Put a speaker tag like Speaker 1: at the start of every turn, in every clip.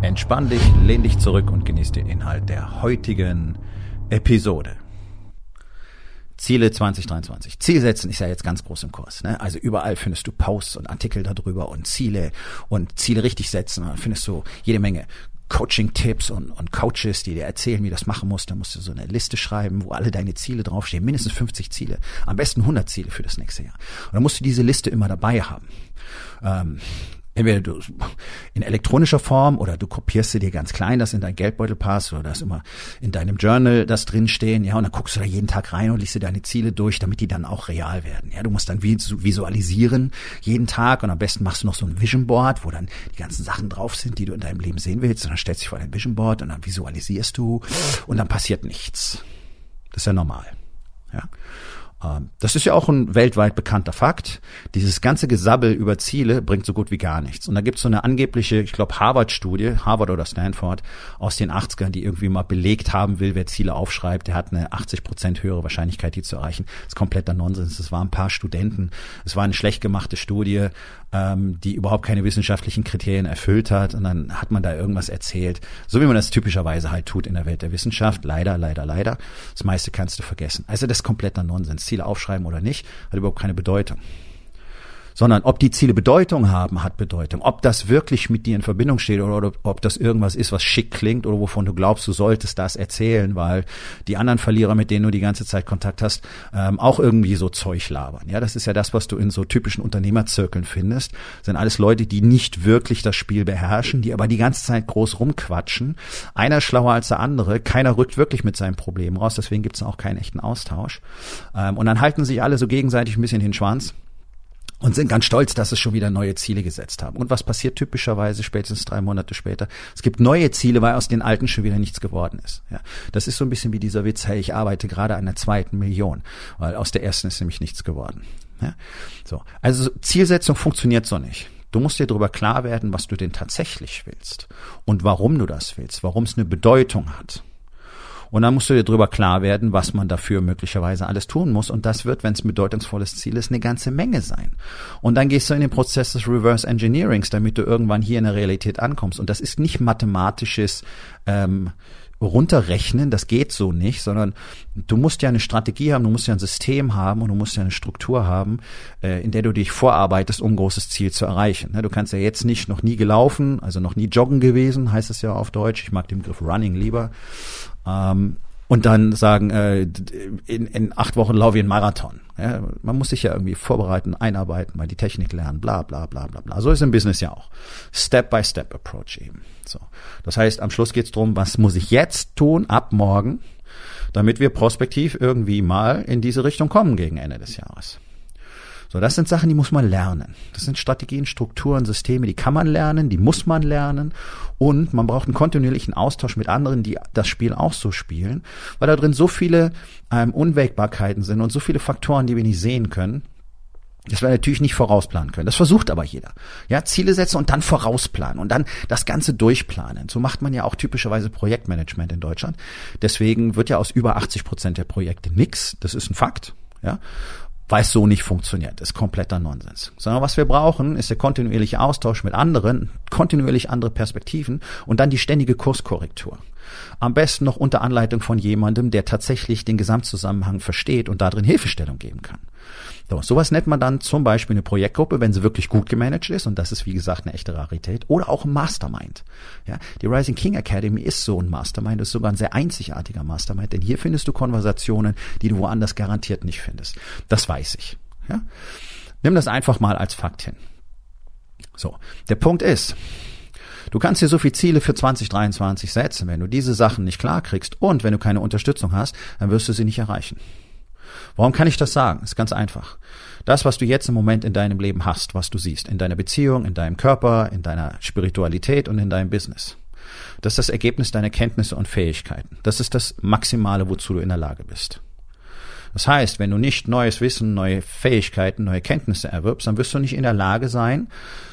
Speaker 1: Entspann dich, lehn dich zurück und genieß den Inhalt der heutigen Episode. Ziele 2023. Ziel setzen ist ja jetzt ganz groß im Kurs. Ne? Also überall findest du Posts und Artikel darüber und Ziele und Ziele richtig setzen. Da findest du jede Menge Coaching-Tipps und, und Coaches, die dir erzählen, wie du das machen musst. Da musst du so eine Liste schreiben, wo alle deine Ziele draufstehen. Mindestens 50 Ziele. Am besten 100 Ziele für das nächste Jahr. Und dann musst du diese Liste immer dabei haben. Ähm, entweder du in elektronischer Form oder du kopierst sie dir ganz klein, das in dein Geldbeutel passt oder das immer in deinem Journal das drinstehen, ja, und dann guckst du da jeden Tag rein und liest dir deine Ziele durch, damit die dann auch real werden. Ja, du musst dann visualisieren jeden Tag und am besten machst du noch so ein Vision Board, wo dann die ganzen Sachen drauf sind, die du in deinem Leben sehen willst und dann stellst du dich vor dein Vision Board und dann visualisierst du und dann passiert nichts. Das ist ja normal. Ja. Ähm, das ist ja auch ein weltweit bekannter Fakt. Dieses ganze Gesabbel über Ziele bringt so gut wie gar nichts. Und da gibt es so eine angebliche, ich glaube, Harvard-Studie, Harvard oder Stanford, aus den 80ern, die irgendwie mal belegt haben will, wer Ziele aufschreibt, der hat eine 80 Prozent höhere Wahrscheinlichkeit, die zu erreichen. Das ist kompletter Nonsens. Es waren ein paar Studenten. Es war eine schlecht gemachte Studie, ähm, die überhaupt keine wissenschaftlichen Kriterien erfüllt hat. Und dann hat man da irgendwas erzählt. So wie man das typischerweise halt tut in der Welt der Wissenschaft. Leider, leider, leider. Das meiste kannst du vergessen. Also das ist kompletter Nonsens. Ziele aufschreiben oder nicht, hat überhaupt keine Bedeutung sondern ob die Ziele Bedeutung haben, hat Bedeutung. Ob das wirklich mit dir in Verbindung steht oder, oder, ob das irgendwas ist, was schick klingt oder wovon du glaubst, du solltest das erzählen, weil die anderen Verlierer, mit denen du die ganze Zeit Kontakt hast, ähm, auch irgendwie so Zeug labern. Ja, das ist ja das, was du in so typischen Unternehmerzirkeln findest. Das sind alles Leute, die nicht wirklich das Spiel beherrschen, die aber die ganze Zeit groß rumquatschen. Einer schlauer als der andere, keiner rückt wirklich mit seinem Problem raus, deswegen gibt es auch keinen echten Austausch. Ähm, und dann halten sich alle so gegenseitig ein bisschen den Schwanz und sind ganz stolz, dass es schon wieder neue Ziele gesetzt haben. Und was passiert typischerweise spätestens drei Monate später? Es gibt neue Ziele, weil aus den alten schon wieder nichts geworden ist. Ja, das ist so ein bisschen wie dieser Witz, hey, ich arbeite gerade an der zweiten Million, weil aus der ersten ist nämlich nichts geworden. Ja, so. Also Zielsetzung funktioniert so nicht. Du musst dir darüber klar werden, was du denn tatsächlich willst und warum du das willst, warum es eine Bedeutung hat. Und dann musst du dir darüber klar werden, was man dafür möglicherweise alles tun muss. Und das wird, wenn es ein bedeutungsvolles Ziel ist, eine ganze Menge sein. Und dann gehst du in den Prozess des Reverse Engineerings, damit du irgendwann hier in der Realität ankommst. Und das ist nicht mathematisches ähm, runterrechnen, das geht so nicht, sondern du musst ja eine Strategie haben, du musst ja ein System haben und du musst ja eine Struktur haben, äh, in der du dich vorarbeitest, um ein großes Ziel zu erreichen. Ne, du kannst ja jetzt nicht noch nie gelaufen, also noch nie joggen gewesen, heißt es ja auf Deutsch. Ich mag den Begriff Running lieber. Und dann sagen, äh, in, in acht Wochen laufe ich einen Marathon. Ja, man muss sich ja irgendwie vorbereiten, einarbeiten, mal die Technik lernen, bla bla bla bla bla. So ist im Business ja auch. Step-by-Step-Approach eben. So. Das heißt, am Schluss geht es darum, was muss ich jetzt tun, ab morgen, damit wir prospektiv irgendwie mal in diese Richtung kommen gegen Ende des Jahres. So, das sind Sachen, die muss man lernen. Das sind Strategien, Strukturen, Systeme, die kann man lernen, die muss man lernen. Und man braucht einen kontinuierlichen Austausch mit anderen, die das Spiel auch so spielen, weil da drin so viele ähm, Unwägbarkeiten sind und so viele Faktoren, die wir nicht sehen können. Das wir natürlich nicht vorausplanen können. Das versucht aber jeder. Ja, Ziele setzen und dann vorausplanen und dann das Ganze durchplanen. So macht man ja auch typischerweise Projektmanagement in Deutschland. Deswegen wird ja aus über 80 Prozent der Projekte nix. Das ist ein Fakt. Ja weil es so nicht funktioniert. Ist kompletter Nonsens. Sondern was wir brauchen, ist der kontinuierliche Austausch mit anderen, kontinuierlich andere Perspektiven und dann die ständige Kurskorrektur. Am besten noch unter Anleitung von jemandem, der tatsächlich den Gesamtzusammenhang versteht und darin Hilfestellung geben kann. So, sowas nennt man dann zum Beispiel eine Projektgruppe, wenn sie wirklich gut gemanagt ist, und das ist wie gesagt eine echte Rarität, oder auch ein Mastermind. Ja, die Rising King Academy ist so ein Mastermind, ist sogar ein sehr einzigartiger Mastermind, denn hier findest du Konversationen, die du woanders garantiert nicht findest. Das weiß ich. Ja? Nimm das einfach mal als Fakt hin. So, der Punkt ist, Du kannst dir so viele Ziele für 2023 setzen. Wenn du diese Sachen nicht klar kriegst und wenn du keine Unterstützung hast, dann wirst du sie nicht erreichen. Warum kann ich das sagen? Ist ganz einfach. Das, was du jetzt im Moment in deinem Leben hast, was du siehst, in deiner Beziehung, in deinem Körper, in deiner Spiritualität und in deinem Business. Das ist das Ergebnis deiner Kenntnisse und Fähigkeiten. Das ist das Maximale, wozu du in der Lage bist. Das heißt, wenn du nicht neues Wissen, neue Fähigkeiten, neue Kenntnisse erwirbst, dann wirst du nicht in der Lage sein,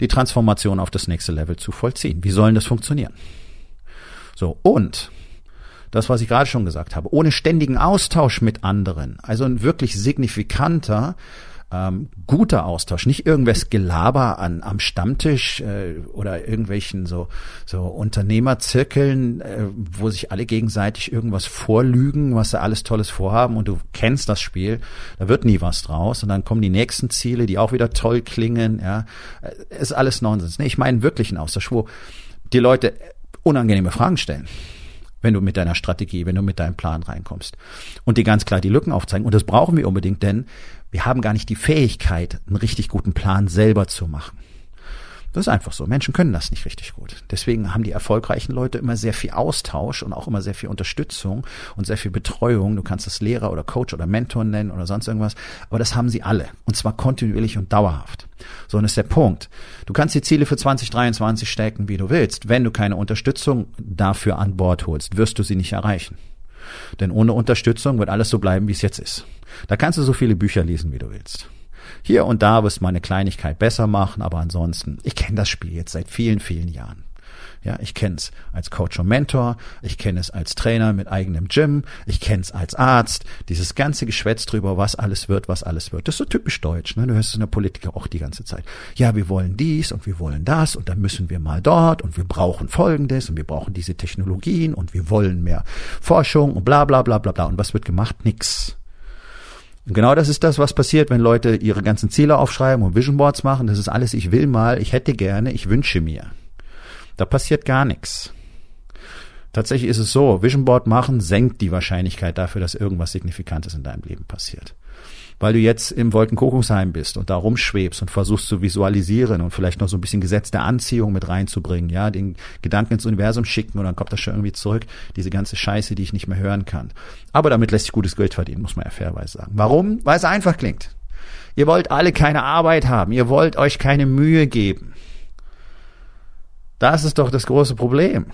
Speaker 1: die Transformation auf das nächste Level zu vollziehen. Wie soll das funktionieren? So, und das, was ich gerade schon gesagt habe, ohne ständigen Austausch mit anderen, also ein wirklich signifikanter ähm, guter Austausch, nicht irgendwas Gelaber an, am Stammtisch äh, oder irgendwelchen so, so Unternehmerzirkeln, äh, wo sich alle gegenseitig irgendwas vorlügen, was sie alles Tolles vorhaben und du kennst das Spiel, da wird nie was draus und dann kommen die nächsten Ziele, die auch wieder toll klingen, ja, äh, ist alles Nonsens. Nee, ich meine wirklich einen Austausch, wo die Leute unangenehme Fragen stellen wenn du mit deiner Strategie, wenn du mit deinem Plan reinkommst. Und die ganz klar die Lücken aufzeigen. Und das brauchen wir unbedingt, denn wir haben gar nicht die Fähigkeit, einen richtig guten Plan selber zu machen. Das ist einfach so. Menschen können das nicht richtig gut. Deswegen haben die erfolgreichen Leute immer sehr viel Austausch und auch immer sehr viel Unterstützung und sehr viel Betreuung. Du kannst es Lehrer oder Coach oder Mentor nennen oder sonst irgendwas. Aber das haben sie alle. Und zwar kontinuierlich und dauerhaft. So, und das ist der Punkt. Du kannst die Ziele für 2023 stecken, wie du willst. Wenn du keine Unterstützung dafür an Bord holst, wirst du sie nicht erreichen. Denn ohne Unterstützung wird alles so bleiben, wie es jetzt ist. Da kannst du so viele Bücher lesen, wie du willst. Hier und da wirst du mal eine Kleinigkeit besser machen, aber ansonsten, ich kenne das Spiel jetzt seit vielen, vielen Jahren. Ja, ich kenne es als Coach und Mentor, ich kenne es als Trainer mit eigenem Gym, ich kenne es als Arzt, dieses ganze Geschwätz drüber, was alles wird, was alles wird. Das ist so typisch deutsch, ne? Du hörst es in der Politiker auch die ganze Zeit. Ja, wir wollen dies und wir wollen das und dann müssen wir mal dort und wir brauchen folgendes und wir brauchen diese Technologien und wir wollen mehr Forschung und bla bla bla bla bla. Und was wird gemacht? Nix. Und genau das ist das, was passiert, wenn Leute ihre ganzen Ziele aufschreiben und Vision Boards machen. Das ist alles, ich will mal, ich hätte gerne, ich wünsche mir. Da passiert gar nichts. Tatsächlich ist es so, Vision Board machen senkt die Wahrscheinlichkeit dafür, dass irgendwas Signifikantes in deinem Leben passiert weil du jetzt im Wolkenkuckucksheim bist und da rumschwebst und versuchst zu visualisieren und vielleicht noch so ein bisschen Gesetz der Anziehung mit reinzubringen, ja, den Gedanken ins Universum schicken und dann kommt das schon irgendwie zurück, diese ganze Scheiße, die ich nicht mehr hören kann. Aber damit lässt sich gutes Geld verdienen, muss man ja fairweise sagen. Warum? Weil es einfach klingt. Ihr wollt alle keine Arbeit haben, ihr wollt euch keine Mühe geben. Das ist doch das große Problem.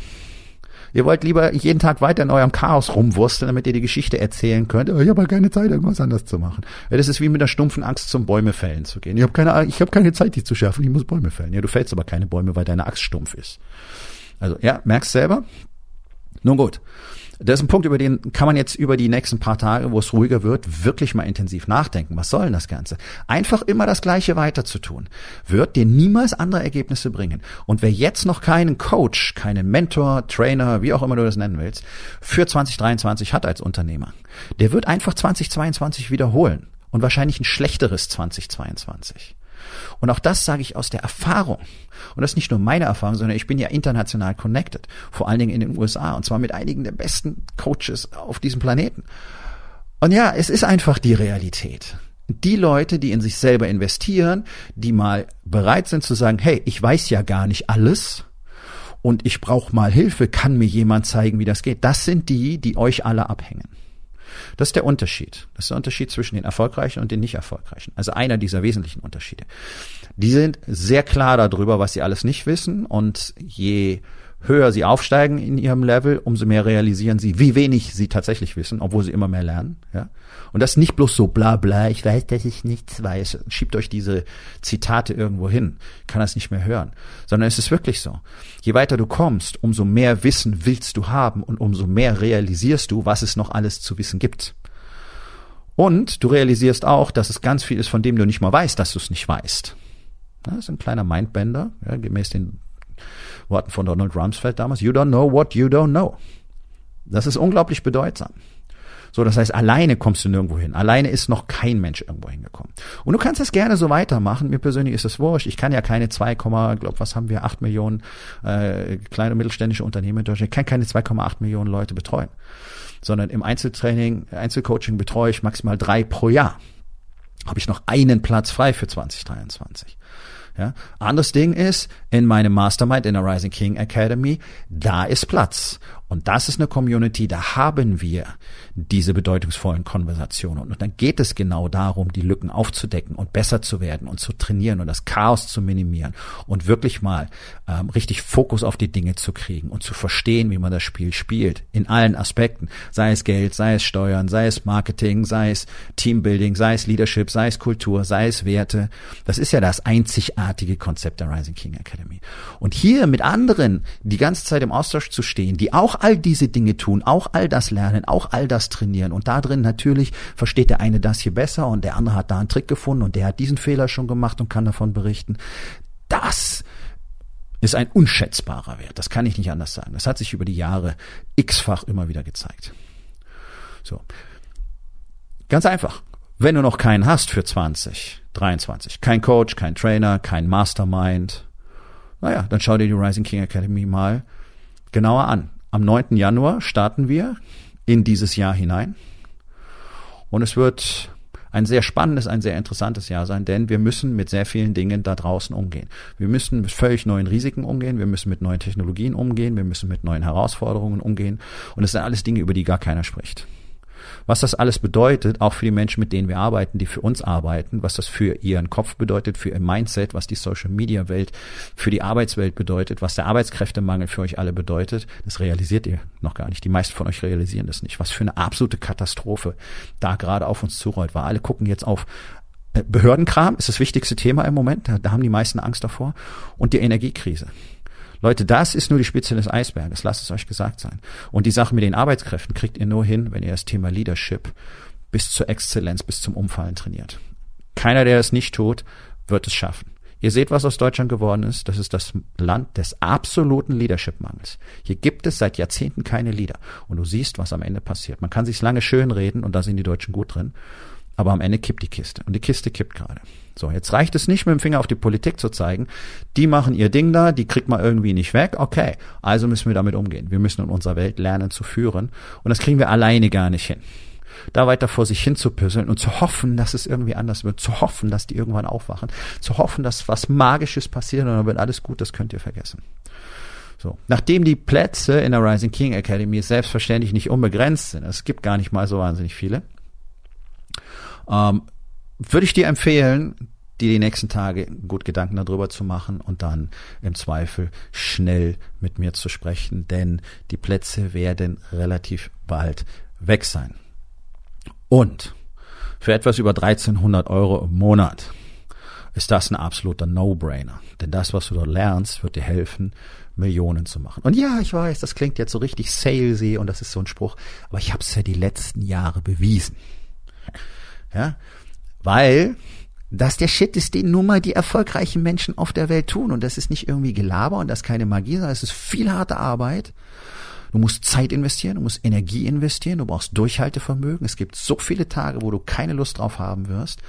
Speaker 1: Ihr wollt lieber jeden Tag weiter in eurem Chaos rumwursteln, damit ihr die Geschichte erzählen könnt. Oh, ich habe halt keine Zeit, irgendwas anders zu machen. Ja, das ist wie mit einer stumpfen Angst zum Bäume fällen zu gehen. Ich habe keine, ich habe keine Zeit, die zu schärfen. Ich muss Bäume fällen. Ja, du fällst aber keine Bäume, weil deine Axt stumpf ist. Also ja, merkst selber. Nun gut. Das ist ein Punkt, über den kann man jetzt über die nächsten paar Tage, wo es ruhiger wird, wirklich mal intensiv nachdenken. Was soll denn das Ganze? Einfach immer das Gleiche weiter zu tun, wird dir niemals andere Ergebnisse bringen. Und wer jetzt noch keinen Coach, keinen Mentor, Trainer, wie auch immer du das nennen willst, für 2023 hat als Unternehmer, der wird einfach 2022 wiederholen und wahrscheinlich ein schlechteres 2022. Und auch das sage ich aus der Erfahrung. Und das ist nicht nur meine Erfahrung, sondern ich bin ja international connected. Vor allen Dingen in den USA. Und zwar mit einigen der besten Coaches auf diesem Planeten. Und ja, es ist einfach die Realität. Die Leute, die in sich selber investieren, die mal bereit sind zu sagen, hey, ich weiß ja gar nicht alles und ich brauche mal Hilfe, kann mir jemand zeigen, wie das geht. Das sind die, die euch alle abhängen. Das ist der Unterschied. Das ist der Unterschied zwischen den Erfolgreichen und den nicht Erfolgreichen. Also einer dieser wesentlichen Unterschiede. Die sind sehr klar darüber, was sie alles nicht wissen und je höher sie aufsteigen in ihrem Level, umso mehr realisieren sie, wie wenig sie tatsächlich wissen, obwohl sie immer mehr lernen. Ja? Und das nicht bloß so bla bla, ich weiß, dass ich nichts weiß. Schiebt euch diese Zitate irgendwo hin, kann das nicht mehr hören. Sondern es ist wirklich so. Je weiter du kommst, umso mehr Wissen willst du haben und umso mehr realisierst du, was es noch alles zu wissen gibt. Und du realisierst auch, dass es ganz viel ist, von dem du nicht mal weißt, dass du es nicht weißt. Das ist ein kleiner Mindbender, ja, gemäß den Worten von Donald Rumsfeld damals. You don't know what you don't know. Das ist unglaublich bedeutsam. So, das heißt, alleine kommst du nirgendwo hin. Alleine ist noch kein Mensch irgendwo hingekommen. Und du kannst das gerne so weitermachen. Mir persönlich ist das wurscht. Ich kann ja keine 2, glaub, was haben wir, 8 Millionen äh, kleine und mittelständische Unternehmen in Deutschland. Ich kann keine 2,8 Millionen Leute betreuen. Sondern im Einzeltraining, Einzelcoaching betreue ich maximal drei pro Jahr. Habe ich noch einen Platz frei für 2023. Ja. Anderes Ding ist, in meinem Mastermind in der Rising King Academy, da ist Platz. Und das ist eine Community, da haben wir diese bedeutungsvollen Konversationen. Und dann geht es genau darum, die Lücken aufzudecken und besser zu werden und zu trainieren und das Chaos zu minimieren und wirklich mal ähm, richtig Fokus auf die Dinge zu kriegen und zu verstehen, wie man das Spiel spielt. In allen Aspekten. Sei es Geld, sei es Steuern, sei es Marketing, sei es Teambuilding, sei es Leadership, sei es Kultur, sei es Werte. Das ist ja das einzigartige Konzept der Rising King Academy. Und hier mit anderen die ganze Zeit im Austausch zu stehen, die auch all diese Dinge tun, auch all das lernen, auch all das trainieren. Und da drin natürlich versteht der eine das hier besser und der andere hat da einen Trick gefunden und der hat diesen Fehler schon gemacht und kann davon berichten. Das ist ein unschätzbarer Wert. Das kann ich nicht anders sagen. Das hat sich über die Jahre x-fach immer wieder gezeigt. So. Ganz einfach. Wenn du noch keinen hast für 2023, kein Coach, kein Trainer, kein Mastermind, naja, dann schau dir die Rising King Academy mal genauer an. Am 9. Januar starten wir in dieses Jahr hinein. Und es wird ein sehr spannendes, ein sehr interessantes Jahr sein, denn wir müssen mit sehr vielen Dingen da draußen umgehen. Wir müssen mit völlig neuen Risiken umgehen, wir müssen mit neuen Technologien umgehen, wir müssen mit neuen Herausforderungen umgehen. Und es sind alles Dinge, über die gar keiner spricht was das alles bedeutet, auch für die Menschen, mit denen wir arbeiten, die für uns arbeiten, was das für ihren Kopf bedeutet, für ihr Mindset, was die Social Media Welt für die Arbeitswelt bedeutet, was der Arbeitskräftemangel für euch alle bedeutet, das realisiert ihr noch gar nicht. Die meisten von euch realisieren das nicht. Was für eine absolute Katastrophe da gerade auf uns zurollt, weil alle gucken jetzt auf äh, Behördenkram ist das wichtigste Thema im Moment. Da, da haben die meisten Angst davor. Und die Energiekrise. Leute, das ist nur die Spitze des Eisberges, lasst es euch gesagt sein. Und die Sache mit den Arbeitskräften kriegt ihr nur hin, wenn ihr das Thema Leadership bis zur Exzellenz, bis zum Umfallen trainiert. Keiner, der es nicht tut, wird es schaffen. Ihr seht, was aus Deutschland geworden ist. Das ist das Land des absoluten Leadership-Mangels. Hier gibt es seit Jahrzehnten keine Leader. Und du siehst, was am Ende passiert. Man kann sich lange schön reden und da sind die Deutschen gut drin. Aber am Ende kippt die Kiste. Und die Kiste kippt gerade. So, jetzt reicht es nicht, mit dem Finger auf die Politik zu zeigen. Die machen ihr Ding da, die kriegt man irgendwie nicht weg. Okay, also müssen wir damit umgehen. Wir müssen in unserer Welt lernen zu führen. Und das kriegen wir alleine gar nicht hin. Da weiter vor sich hin zu püsseln und zu hoffen, dass es irgendwie anders wird, zu hoffen, dass die irgendwann aufwachen, zu hoffen, dass was Magisches passiert und dann wird alles gut, das könnt ihr vergessen. So. Nachdem die Plätze in der Rising King Academy selbstverständlich nicht unbegrenzt sind, es gibt gar nicht mal so wahnsinnig viele, ähm, würde ich dir empfehlen, dir die nächsten Tage gut Gedanken darüber zu machen und dann im Zweifel schnell mit mir zu sprechen, denn die Plätze werden relativ bald weg sein. Und für etwas über 1300 Euro im Monat ist das ein absoluter No-Brainer. Denn das, was du dort lernst, wird dir helfen, Millionen zu machen. Und ja, ich weiß, das klingt jetzt so richtig salesy und das ist so ein Spruch, aber ich habe es ja die letzten Jahre bewiesen. Ja, weil das der Shit ist, den nun mal die erfolgreichen Menschen auf der Welt tun. Und das ist nicht irgendwie Gelaber und das ist keine Magie, sondern es ist viel harte Arbeit. Du musst Zeit investieren, du musst Energie investieren, du brauchst Durchhaltevermögen. Es gibt so viele Tage, wo du keine Lust drauf haben wirst.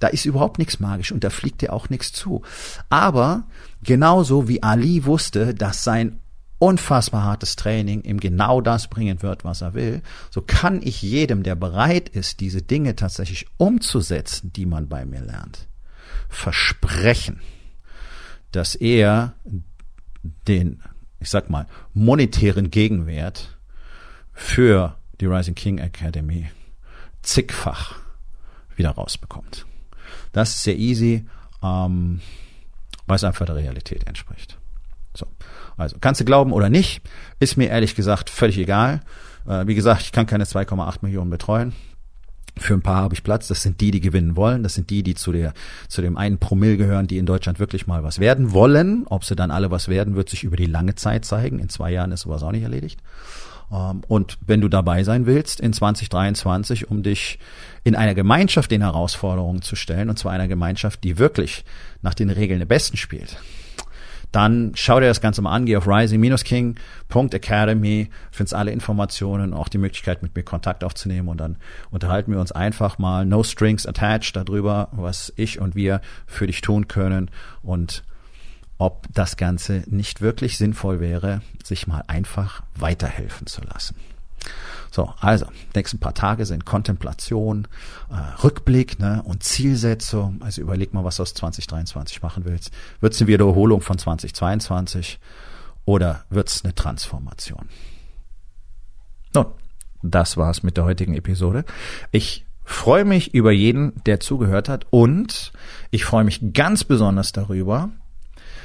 Speaker 1: Da ist überhaupt nichts magisch und da fliegt dir auch nichts zu. Aber genauso wie Ali wusste, dass sein unfassbar hartes Training ihm genau das bringen wird, was er will, so kann ich jedem, der bereit ist, diese Dinge tatsächlich umzusetzen, die man bei mir lernt, versprechen, dass er den, ich sag mal, monetären Gegenwert für die Rising King Academy zigfach wieder rausbekommt. Das ist sehr easy, ähm, weil es einfach der Realität entspricht. So. Also kannst du glauben oder nicht, ist mir ehrlich gesagt völlig egal. Äh, wie gesagt, ich kann keine 2,8 Millionen betreuen. Für ein paar habe ich Platz. Das sind die, die gewinnen wollen. Das sind die, die zu der, zu dem einen Promille gehören, die in Deutschland wirklich mal was werden wollen. Ob sie dann alle was werden, wird sich über die lange Zeit zeigen. In zwei Jahren ist sowas auch nicht erledigt. Ähm, und wenn du dabei sein willst in 2023, um dich in einer Gemeinschaft den Herausforderungen zu stellen, und zwar einer Gemeinschaft, die wirklich nach den Regeln der Besten spielt, dann schau dir das Ganze mal an, geh auf rising-king.academy, findest alle Informationen, auch die Möglichkeit, mit mir Kontakt aufzunehmen. Und dann unterhalten wir uns einfach mal. No strings attached darüber, was ich und wir für dich tun können und ob das Ganze nicht wirklich sinnvoll wäre, sich mal einfach weiterhelfen zu lassen. So, also, nächsten paar Tage sind Kontemplation, äh, Rückblick ne, und Zielsetzung. Also überleg mal, was du aus 2023 machen willst. Wird es eine Wiederholung von 2022 oder wird es eine Transformation? Nun, das war's mit der heutigen Episode. Ich freue mich über jeden, der zugehört hat und ich freue mich ganz besonders darüber,